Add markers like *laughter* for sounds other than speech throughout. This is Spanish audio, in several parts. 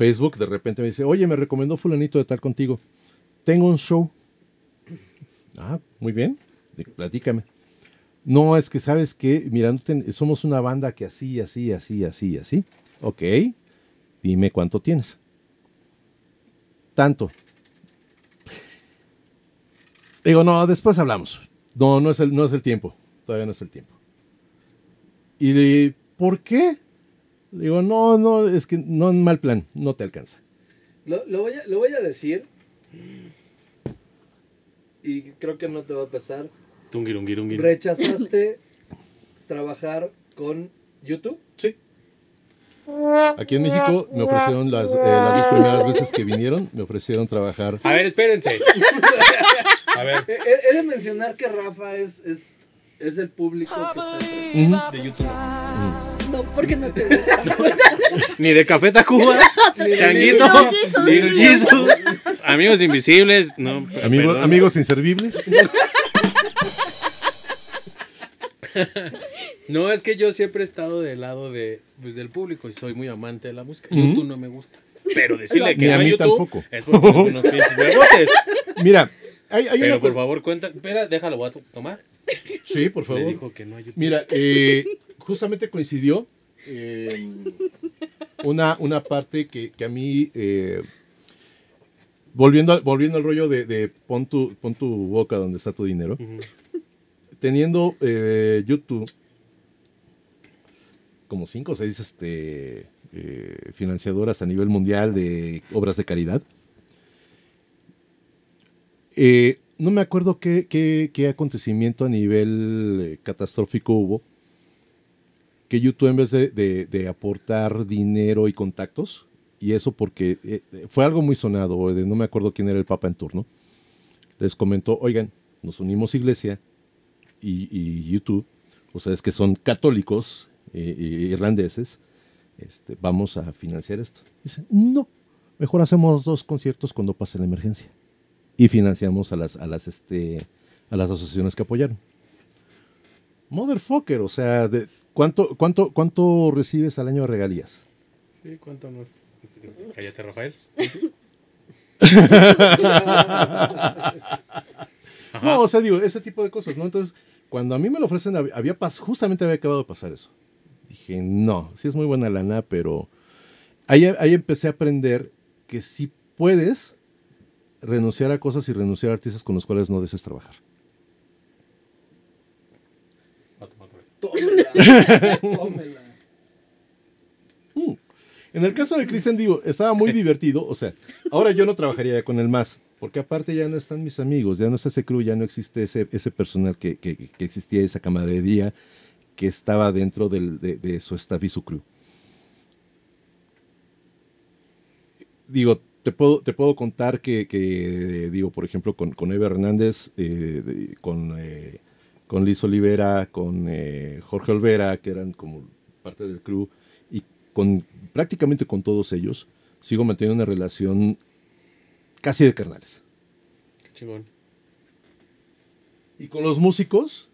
Facebook, de repente me dice, oye, me recomendó fulanito de tal contigo. Tengo un show. Ah, muy bien, platícame. No, es que sabes que, mira, somos una banda que así, así, así, así, así. Ok, dime cuánto tienes. Tanto. Digo, no, después hablamos. No, no es el, no es el tiempo. Todavía no es el tiempo. Y de, ¿por qué? Digo, no, no, es que no mal plan, no te alcanza. Lo, voy, a, lo voy a decir. Y creo que no te va a pasar. ¿Rechazaste *laughs* trabajar con YouTube? Sí. Aquí en México me ofrecieron las, eh, las dos primeras veces que vinieron, me ofrecieron trabajar. A ver, espérense. A ver. *laughs* He, de mencionar que Rafa es, es, es el público que está de YouTube. No, porque no te gusta. *laughs* ni de Café Tacuba, *laughs* Changuito, ni de Jesus, Amigos Invisibles, no. Amigos, amigos Inservibles. *laughs* no, es que yo siempre he estado del lado de, pues, del público y soy muy amante de la música. YouTube no me gusta. Pero decirle que no a mí YouTube tampoco. es porque unos pinches Mira, Pero por favor, cuenta. Espera, déjalo, voy a tomar. Sí, por favor. dijo que no hay YouTube. Mira, eh, justamente coincidió una, una parte que, que a mí. Eh, volviendo, volviendo al rollo de, de pon, tu, pon tu boca donde está tu dinero teniendo eh, YouTube como cinco o seis este, eh, financiadoras a nivel mundial de obras de caridad. Eh, no me acuerdo qué, qué, acontecimiento a nivel catastrófico hubo, que YouTube en vez de, de, aportar dinero y contactos, y eso porque fue algo muy sonado, no me acuerdo quién era el Papa en turno, les comentó, oigan, nos unimos iglesia, y, YouTube, ustedes que son católicos eh, irlandeses, este, vamos a financiar esto. Dicen, no, mejor hacemos dos conciertos cuando pase la emergencia. Y financiamos a las, a las, este, a las asociaciones que apoyaron. Motherfucker, o sea, de, ¿cuánto, cuánto, ¿cuánto recibes al año de regalías? Sí, ¿cuánto nos... *laughs* Cállate, Rafael. *laughs* No, o sea, digo, ese tipo de cosas, ¿no? Entonces, cuando a mí me lo ofrecen, había justamente había acabado de pasar eso. Dije, no, sí es muy buena lana, pero ahí, ahí empecé a aprender que sí puedes renunciar a cosas y renunciar a artistas con los cuales no desees trabajar. Mm. En el caso de Cristian, digo, estaba muy divertido. O sea, ahora yo no trabajaría con él más. Porque aparte ya no están mis amigos, ya no está ese crew, ya no existe ese, personal que, que, existía, esa camaradería que estaba dentro de, su staff y su crew. Digo, te puedo, te puedo contar que, digo, por ejemplo, con, con Eva Hernández, eh, con, eh, con Liz Olivera, con eh, Jorge Olvera, que eran como parte del crew, y con prácticamente con todos ellos, sigo manteniendo una relación casi de carnales. Qué chingón. Y con los músicos,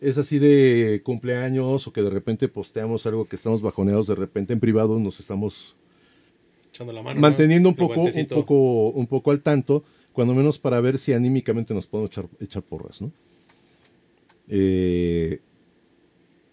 es así de cumpleaños o que de repente posteamos algo que estamos bajoneados, de repente en privado nos estamos Echando la mano, manteniendo un, poco, un, poco, un poco al tanto, cuando menos para ver si anímicamente nos podemos echar, porras, ¿no? Eh,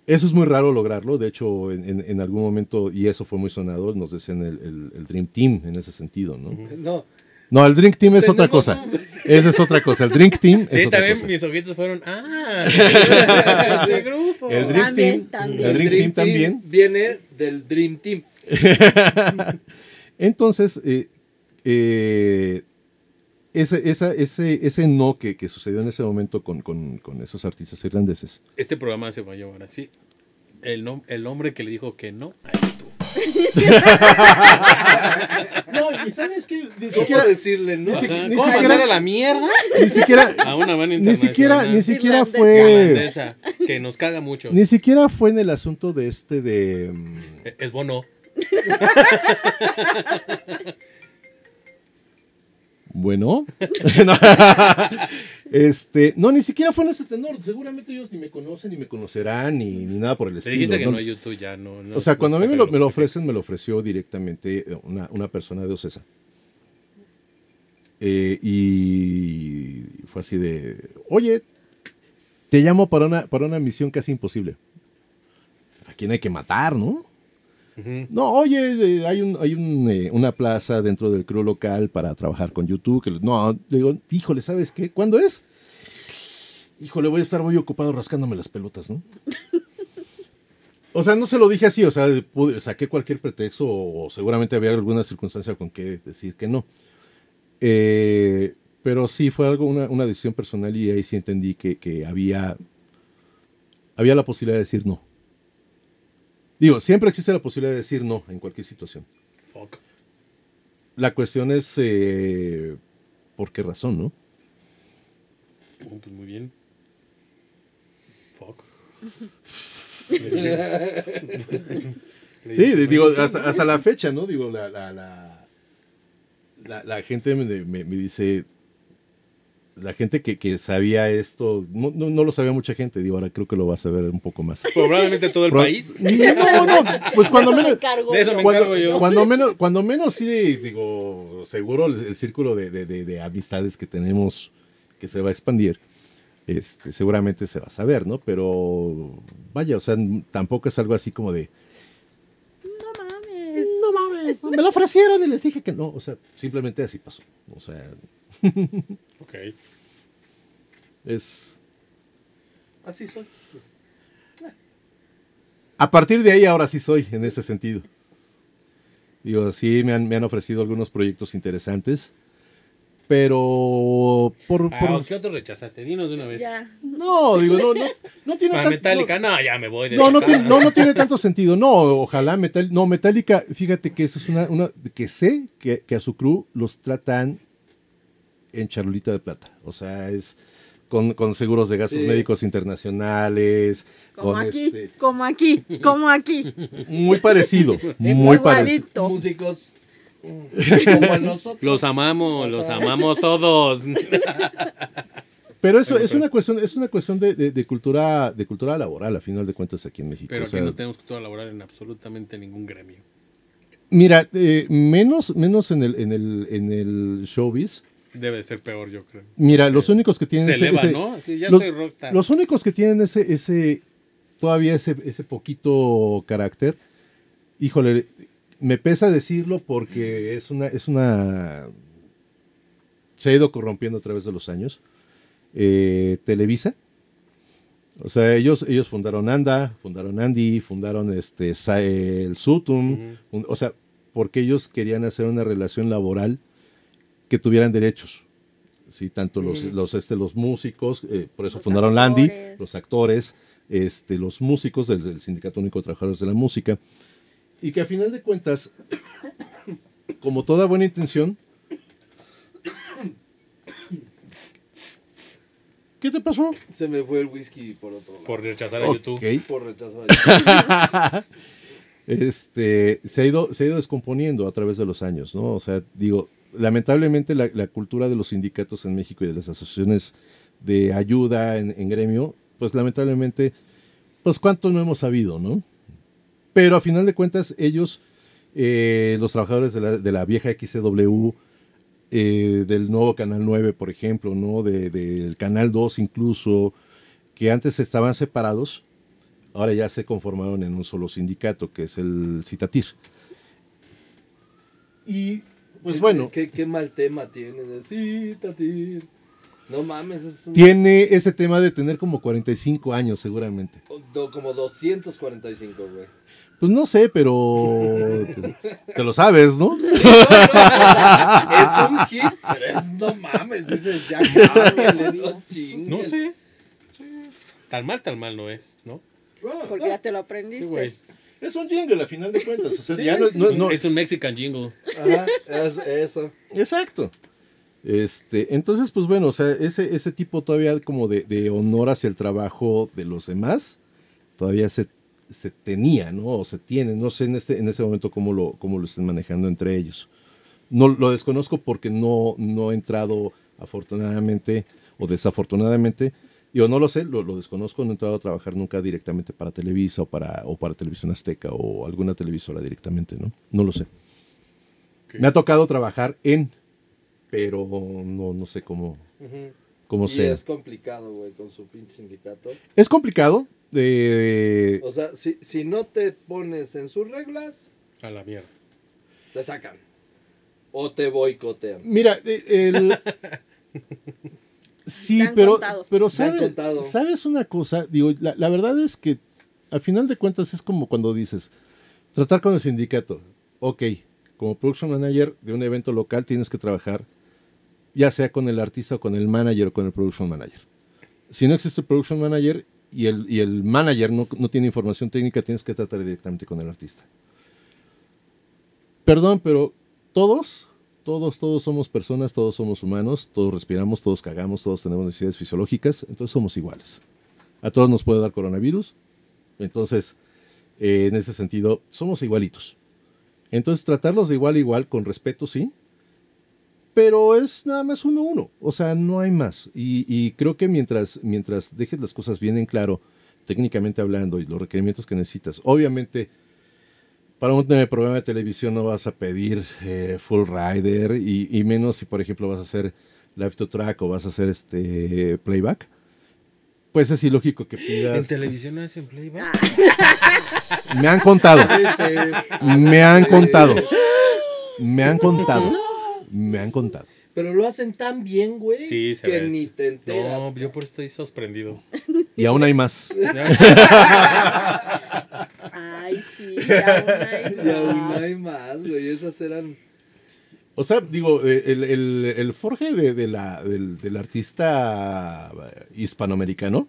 eso es muy raro lograrlo, de hecho en, algún momento, y eso fue muy sonado, nos decían el, el Dream Team en ese sentido, ¿no? No, no, el Drink Team es otra cosa. Esa es otra cosa. El Drink Team es sí, también mis ojitos fueron. ¡Ah! *laughs* ese grupo. El Drink Team. También. El Drink Team también. Viene del Dream Team. *laughs* Entonces, eh, eh, ese, esa, ese, ese no que, que, sucedió en ese momento con, con, con, esos artistas irlandeses. Este programa se va a llamar así. El, no, el hombre que le dijo que no a *laughs* no, y sabes que ni siquiera decirle, ¿no? Ni, siquiera, ¿Cómo mandar a la mierda? Ni siquiera a una mano Ni siquiera, ni siquiera fue que nos caga mucho. Ni siquiera fue en el asunto de este de mm, es bono. *laughs* Bueno. *laughs* Este, no, ni siquiera fue en ese tenor. Seguramente ellos ni me conocen, ni me conocerán, ni, ni nada por el estilo. dijiste que ¿no? no, YouTube ya no. no o sea, cuando a mí me lo, me lo que- ofrecen, me lo ofreció directamente una, una persona de Ocesa. Eh, y fue así de, oye, te llamo para una, para una misión casi imposible. ¿A quién hay que matar, no? No, oye, hay, un, hay un, eh, una plaza dentro del crew local para trabajar con YouTube. No, digo, híjole, ¿sabes qué? ¿Cuándo es? Híjole, voy a estar muy ocupado rascándome las pelotas, ¿no? *laughs* O sea, no se lo dije así, o sea, pude- saqué cualquier pretexto o, o seguramente había alguna circunstancia con que decir que no. Eh, pero sí fue algo, una, una decisión personal y ahí sí entendí que, que había, había la posibilidad de decir no. Digo, siempre existe la posibilidad de decir no en cualquier situación. Fuck. La cuestión es eh, por qué razón, ¿no? Oh, pues muy bien. Fuck. *laughs* Sí, digo, hasta, hasta la fecha, ¿no? Digo, la, la, la, la- la gente me, me- me dice, la gente que, que sabía esto, no, no, no lo sabía mucha gente, digo, ahora creo que lo va a saber un poco más. Probablemente todo el Pro- país. *laughs* No, no, pues cuando Eso me menos... Cuando, encargo yo. cuando menos, cuando menos sí, digo, seguro el, el círculo de, de- de- de amistades que tenemos que se va a expandir, este, seguramente se va a saber, ¿no? Pero vaya, o sea, tampoco es algo así como de, No mames. no mames, me lo ofrecieron y les dije que no, o sea, simplemente así pasó, o sea, Ok. es... Así soy. A partir de ahí ahora sí soy en ese sentido. Digo, sí me han, me han ofrecido algunos proyectos interesantes, pero por... Ah, por- ¿Qué otro rechazaste? Dinos de una vez. Ya. No, digo, no, no, no tiene Para tan- Metallica, no, ya me voy de No, no, tiene, no, no tiene tanto sentido. No, ojalá Metal, no, Metallica, fíjate que eso es una, una que sé que, que a su crew los tratan en charolita de plata. O sea, es con, con seguros de gastos Sí. médicos internacionales. Como con aquí, este- como aquí, como aquí. muy parecido, *laughs* muy parecido. Músicos *laughs* como nosotros. Los amamos, los amamos todos. *laughs* Pero eso Pero, es pero- una cuestión, es una cuestión de, de- de cultura, de cultura laboral, a final de cuentas aquí en México. Pero O aquí sea, no tenemos cultura laboral en absolutamente ningún gremio. Mira, eh, menos, menos en el, en el, en el showbiz. Debe de ser peor, yo creo. Mira, los únicos que tienen Se ese- eleva, ese- ¿no? Sí, ya los, soy rockstar. los únicos que tienen ese, ese, todavía ese, ese poquito carácter, híjole, me pesa decirlo porque es una, es una, se ha ido corrompiendo a través de los años. Eh, Televisa, o sea, ellos, ellos fundaron Anda, fundaron Andy, fundaron este, el Sutum, o sea, porque ellos querían hacer una relación laboral que tuvieran derechos. Sí, tanto los, Ujú. los, este, los músicos, eh, por eso Los fundaron Landy, los actores, este, los músicos del, del Sindicato Único de Trabajadores de la Música, y que a final de cuentas, *coughs* como toda buena intención, *coughs* ¿qué te pasó? Se me fue el whisky por otro lado. Por rechazar a. YouTube. Por rechazar a *laughs* este, se ha, ido, se ha ido descomponiendo a través de los años, ¿no? O sea, digo, lamentablemente la, cultura de los sindicatos en México y de las asociaciones de ayuda en, en gremio, pues lamentablemente, pues cuánto no hemos sabido, ¿no? Pero a final de cuentas, ellos, eh, los trabajadores de la, de la vieja XCW, eh, del nuevo Canal 9, por ejemplo, ¿no? De- del Canal 2 incluso, que antes estaban separados, ahora ya se conformaron en un solo sindicato, que es el Citatir. Y, pues Qué- bueno, Qué, qué mal tema tienen. de, Sí, Tatir. No mames, es un- tiene ese tema de tener como 45 años seguramente. do- como 245, güey. Pues no sé, pero te, te lo sabes, ¿no? *laughs* es un hit, pero es no mames, dices ya *laughs* cámbiale, no sé. Sí. Tan mal, tan mal no es, ¿no? Porque ya te lo aprendiste. Es un jingle a final de cuentas. O sea, Sí, ya no, sí, no- sí. no- Es un Mexican jingle. Ajá, *laughs* es eso. Exacto. Este, entonces, pues bueno, o sea, ese, ese tipo todavía como de, de honor hacia el trabajo de los demás, todavía se, se tenía, ¿no? O se tiene. No sé en este, en ese momento cómo lo, cómo lo estén manejando entre ellos. No lo desconozco porque no, no he entrado, afortunadamente, o desafortunadamente, yo no lo sé, lo, lo desconozco, no he entrado a trabajar nunca directamente para Televisa o para, o para Televisión Azteca o alguna televisora directamente, ¿no? No lo sé. Me ha tocado trabajar en, pero no, no sé cómo, Ujú. cómo Y sea. es complicado, güey, con su pinche sindicato. Es complicado. eh, O sea, si, si no te pones en sus reglas, A la mierda. te sacan. O te boicotean. mira, eh, el... *laughs* Sí, pero, contado. pero ¿sabes, contado. ¿sabes una cosa? Digo, la, la verdad es que al final de cuentas es como cuando dices, tratar con el sindicato. Ok, como production manager de un evento local tienes que trabajar ya sea con el artista o con el manager o con el production manager. Si no existe el production manager y el, manager no, no tiene información técnica, tienes que tratar directamente con el artista. Perdón, pero todos, todos, todos somos personas, todos somos humanos, todos respiramos, todos cagamos, todos tenemos necesidades fisiológicas, entonces somos iguales. A todos nos puede dar coronavirus, entonces eh, en ese sentido somos igualitos. Entonces tratarlos de igual a igual, con respeto, sí, pero es nada más uno a uno, o sea, no hay más. Y, y creo que mientras, mientras dejes las cosas bien en claro, técnicamente hablando, y los requerimientos que necesitas, obviamente, para un programa de televisión no vas a pedir eh, full rider, y, y menos si, por ejemplo, vas a hacer live to track o vas a hacer este playback. Pues es ilógico que pidas. ¿En televisión hacen playback? Me han contado. Me han contado. Me han contado. Me han contado. Pero lo hacen tan bien, güey, Sí, se que ve. ni te enteras. No, yo por eso estoy sorprendido. Y aún hay más. *laughs* Ay, sí, aún hay Y aún más. hay más, güey. Esas eran. O sea, digo, eh, el, el- el forje de, de la, del, del artista hispanoamericano,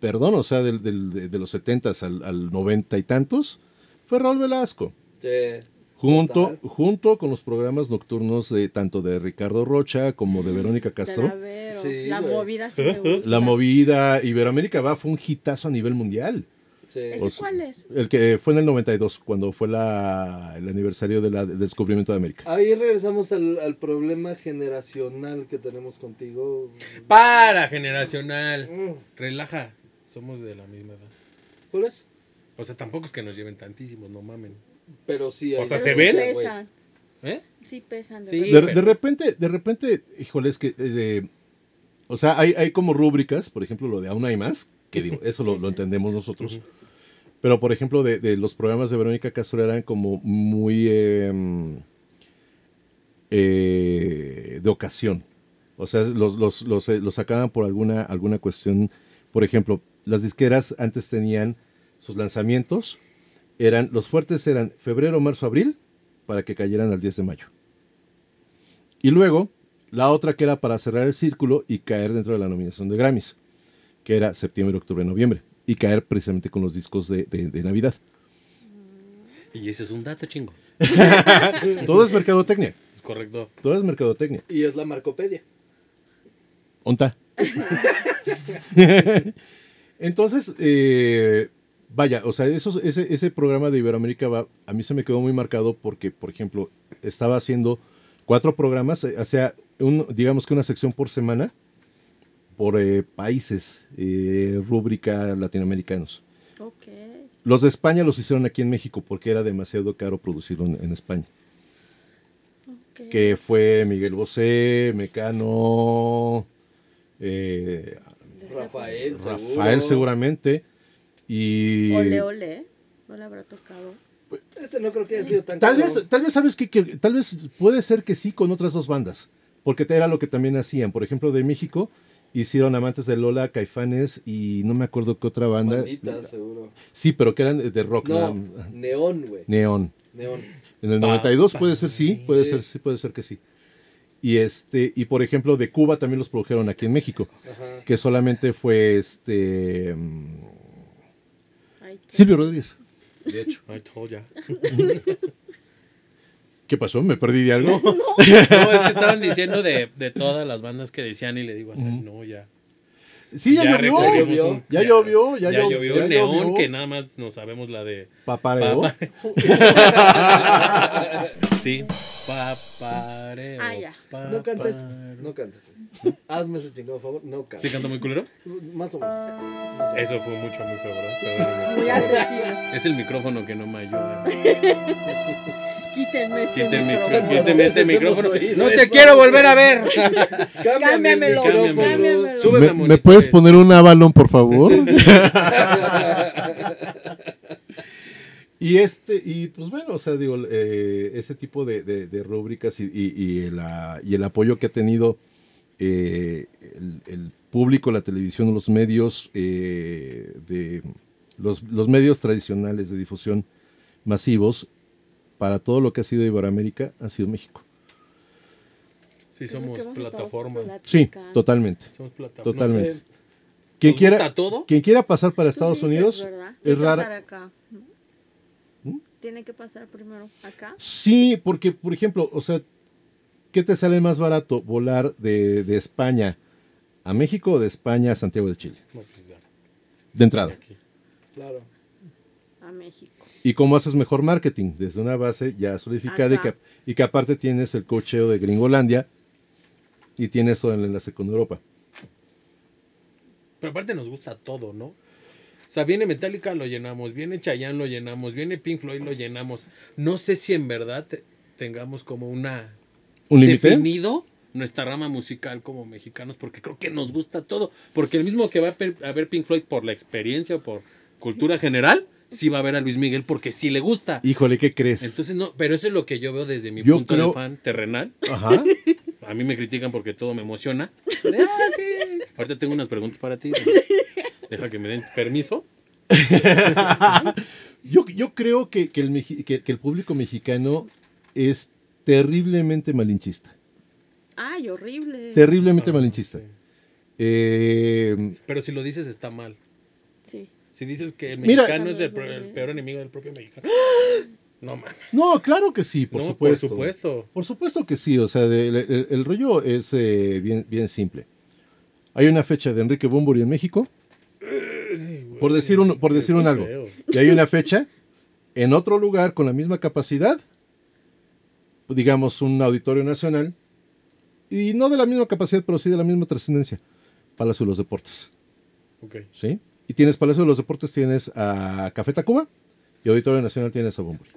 perdón, o sea, del, del- de, los 70 al, al 90 y tantos, fue Raúl Velasco. che, Junto, Total. junto con los programas nocturnos de tanto de Ricardo Rocha como de Verónica Castro. Sí, la güey. movida sí me *laughs* gusta. La movida Iberoamérica va fue un hitazo a nivel mundial. Sí. ¿Ese o sea, cuál es? El que fue en el 92, cuando fue la, el aniversario de del descubrimiento de América. Ahí regresamos al, al problema generacional que tenemos contigo. Para, generacional. Mm, Relaja. Somos de la misma edad. Por eso. O sea, tampoco es que nos lleven tantísimos, no mamen. Pero sí. O sea, Pero ¿se sí ven? pesan. ¿Eh? Sí pesan. De Sí. verdad. De, repente, de repente, híjole, es que, eh, o sea, hay, hay como rúbricas, por ejemplo, lo de aún hay más, que digo, eso lo, lo entendemos nosotros. Pero, por ejemplo, de, de los programas de Verónica Castro eran como muy eh, eh, de ocasión. O sea, los, los, los, eh, los sacaban por alguna, alguna cuestión. Por ejemplo, las disqueras antes tenían sus lanzamientos. Eran, los fuertes eran febrero, marzo, abril, para que cayeran al 10 de mayo. Y luego, la otra que era para cerrar el círculo y caer dentro de la nominación de Grammys, que era septiembre, octubre, noviembre, y caer precisamente con los discos de, de- de Navidad. Y ese es un dato chingo. *laughs* Todo es mercadotecnia, Es correcto. todo es mercadotecnia. Y es la Marcopedia. ¿Onta? *laughs* Entonces, eh, vaya, o sea, esos- ese, ese programa de Iberoamérica va, a mí se me quedó muy marcado porque, por ejemplo, estaba haciendo cuatro programas, eh, o sea, un- digamos que una sección por semana por eh, países, eh, rúbrica latinoamericanos. Los de España los hicieron aquí en México porque era demasiado caro producirlo en, en España. Que fue Miguel Bosé, Mecano, eh, Rafael. Rafael seguramente. Y Ole, ole. No le habrá tocado. Ese no creo que haya sido tan tal cabrón. vez, tal vez sabes que, tal vez puede ser que sí con otras dos bandas, porque era lo que también hacían. Por ejemplo, de México hicieron Amantes de Lola, Caifanes y no me acuerdo qué otra banda. Bandita, seguro. Sí, pero que eran de rock. No, la- Neón, güey. Neón. Neón. En el Pa- 92 puede ser sí, puede Sí. ser sí, puede ser que sí. Y este y por ejemplo de Cuba también los produjeron aquí en México, Ajá. que solamente fue este mm, Silvio Rodríguez. De hecho. I told ya. *laughs* ¿Qué pasó? ¿Me perdí de algo? *laughs* No, es que estaban diciendo de, de todas las bandas que decían y le digo, así, no, ya. Sí, ya, llovió. un- Ya llovió, ya, Ya, llo- llovió ya un neón llovió. que nada más no sabemos la de. Papareo. Papa- *laughs* sí. Papareo. Ah, ya. No cantes, no cantes. Hazme ese chingado favor, no ¿Sí cantes. canta muy culero? Más o menos. Más o menos. Eso fue mucho, muy feo, ¿verdad? Muy agresivo. Es el micrófono que no me ayuda. *laughs* Quítenme este Quítenme, micrófono. quítenme este micrófono. No te eso. quiero volver a ver. *laughs* Cámbiamelo, Cámbiamelo. cámbiamelo. Sube- ¿Me, Súbeme me puedes poner un Avalon, por favor? *laughs* y este, y pues bueno, o sea, digo, eh, ese tipo de, de- de rúbricas y, y- y el, y el apoyo que ha tenido eh, el, el público, la televisión, los medios, eh, de los, los medios tradicionales de difusión masivos para todo lo que ha sido Iberoamérica ha sido México. Sí, somos plataforma. Sí, totalmente. Somos plataforma. Totalmente. Quien ¿Nos quiera, todo? quien quiera pasar para Estados dices, Unidos ¿verdad? es Tiene que pasar rara. acá. ¿Mm? Tiene que pasar primero acá. Sí, porque, por ejemplo, o sea, ¿qué te sale más barato? ¿Volar de, de España a México o de España a Santiago de Chile? No, pues ya, De entrada. aquí. Claro. A México. ¿Y cómo haces mejor marketing? Desde una base ya solidificada y que, Acá. y que aparte tienes el cocheo de Gringolandia y tienes todo el enlace con Europa. Pero aparte nos gusta todo, ¿no? O sea, viene Metallica, lo llenamos. Viene Chayanne, lo llenamos. Viene Pink Floyd, lo llenamos. No sé si en verdad te- tengamos como una... ¿Un límite? definido nuestra rama musical como mexicanos, porque creo que nos gusta todo. Porque el mismo que va a ver Pink Floyd por la experiencia o por cultura general, sí va a ver a Luis Miguel porque sí le gusta. Híjole, ¿qué crees? Entonces, no, pero eso es lo que yo veo desde mi Yo punto creo- de fan terrenal. Ajá. A mí me critican porque todo me emociona. *laughs* "Ah, sí". Ahorita tengo unas preguntas para ti. Deja que me den permiso. *laughs* Yo, yo creo que, que el, meji- que- que el público mexicano es terriblemente malinchista. Ay, horrible. Terriblemente Ah, malinchista. sí. Eh, Pero si lo dices está mal. Si dices que el Mira- mexicano es el, peor enemigo del propio mexicano. No mames. no, claro que sí, por No, supuesto. Por supuesto. Por supuesto que sí, o sea, de- el, el- el rollo es eh, bien, bien simple. Hay una fecha de Enrique Bumburi en México, por decir un, por decir un algo, y hay una fecha en otro lugar con la misma capacidad, digamos un auditorio nacional, y no de la misma capacidad, pero sí de la misma trascendencia, Palacio de los Deportes, Ok. ¿sí? Y tienes Palacio de los Deportes, tienes a Café Tacuba, y Auditorio Nacional tienes a Bumburi.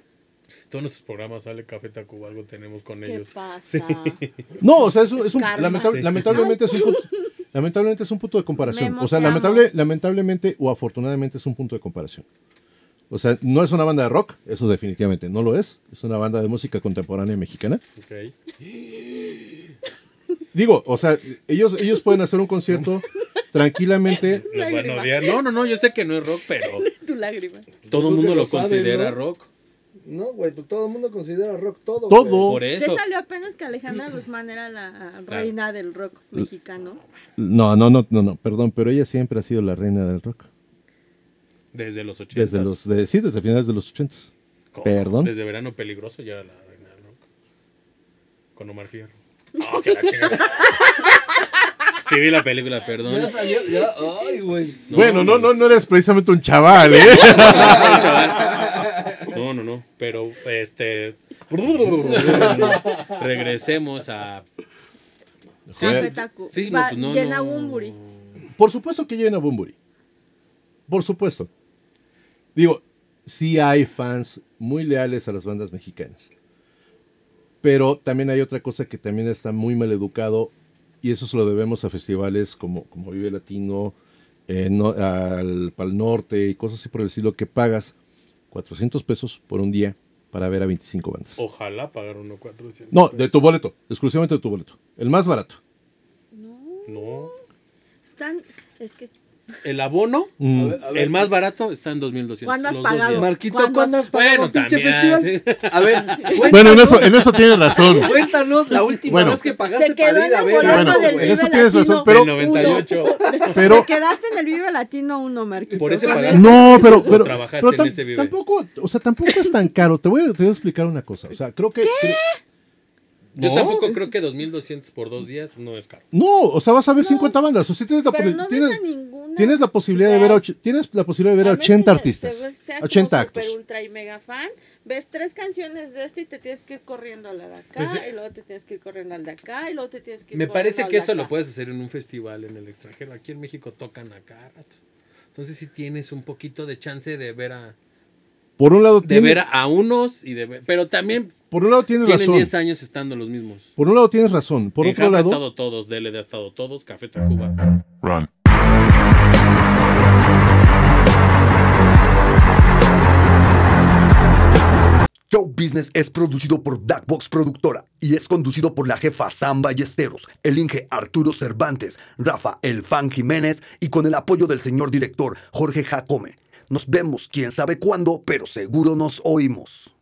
Todos nuestros programas sale Café Tacuba, algo tenemos con ¿Qué ellos. pasa? *laughs* No, o sea, es, un- Es es un- lamentable- Sí. lamentablemente, es un punto, *laughs* lamentablemente es un punto de comparación. O sea, lamentable, lamentablemente o afortunadamente es un punto de comparación. O sea, no es una banda de rock, eso definitivamente no lo es. Es una banda de música contemporánea mexicana. Ok. Digo, o sea, ellos, ellos pueden hacer un concierto *laughs* tranquilamente. Nos van a odiar. No, no, no, yo sé que no es rock, pero *laughs* tu lágrima. todo el mundo lo considera ¿no? rock. No, güey, pues todo el mundo considera rock todo. Todo. güey. Por Te eso. salió apenas que Alejandra Guzmán era la reina del rock mexicano. No, no, no, no, no, perdón, pero ella siempre ha sido la reina del rock. Desde los 80. Desde los, de, sí, desde finales de los ochentas. Perdón. Desde Verano Peligroso ya era la reina del rock. Con Omar Fierro. Oh, que la chingada. *laughs* Sí vi la película, perdón. Ya salió, ya, ay, güey. No, bueno, no, no, no eres precisamente un chaval, ¿eh? *laughs* No, no, no. Pero, este. Regresemos a. Sí, sí, no, pues no, llena. Bumburi. Por supuesto que llena Bumburi. Por supuesto. Digo, sí hay fans muy leales a las bandas mexicanas. Pero también hay otra cosa que también está muy mal educado y eso se lo debemos a festivales como, como Vive Latino, eh, no- al Pal Norte y cosas así por el estilo que pagas 400 pesos por un día para ver a 25 bandas. Ojalá pagar uno 400. No, de tu boleto, exclusivamente de tu boleto. El más barato. No, No. están. Es que. El abono, Mm. A ver, a ver. el más barato, está en 2200. ¿Cuándo has pagado? Marquito, ¿Cuándo ¿cuándo has pagado Bueno, un pinche también. festival? sí. A ver, Bueno, en eso, en eso tienes razón. Cuéntanos la última Bueno. vez que pagaste Se quedó para ir a ver enamorado algo, del güey. en eso Vive tienes razón, Latino pero- Del 98. *laughs* Pero, Te quedaste en el Vive Latino 1, Marquito. Por ese pagaste. No, pero, ¿O pero, trabajaste pero en ese Vive? tampoco, o sea, tampoco es tan caro. Te voy, a, te voy a explicar una cosa. O sea, creo que. Yo No. tampoco creo que 2200 por dos días no es caro. No, o sea, vas a ver No. 50 bandas. O sea, tienes la, Pero no tienes, ves a ninguna. tienes la posibilidad de ver a, tienes la posibilidad de ver a A menos 80 que artistas. se- seas 80 como super actos. ultra y mega fan, ves tres canciones de este y te tienes que ir corriendo a la de acá, Pues, y luego te tienes que ir corriendo al de acá, y luego te tienes que ir Me parece que de eso lo acá. puedes hacer en un festival en el extranjero. Aquí en México tocan a cada rato. Entonces sí tienes un poquito de chance de ver a, Por un lado, de tienes, ver a unos y de ver, pero también por un lado tienes tienen razón. 10 años estando los mismos. Por un lado tienes razón. Por en otro Japa ha lado, estado todos, DLD ha estado todos, Café Tacuba. Run. Show Business es producido por Black Box Productora y es conducido por la jefa Sam Ballesteros, el Inge Arturo Cervantes, Rafa El Fan Jiménez y con el apoyo del señor director Jorge Jacome. Nos vemos quién sabe cuándo, pero seguro nos oímos.